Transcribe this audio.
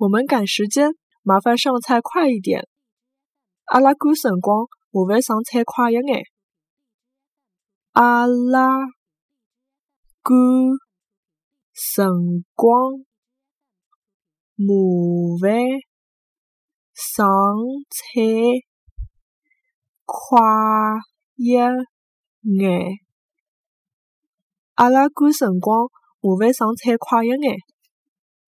我们赶时间，麻烦上菜快一点。阿拉赶辰光，麻烦上菜快一眼。阿拉赶辰光，麻烦上菜快一眼。阿拉赶辰光，麻烦上菜快一眼。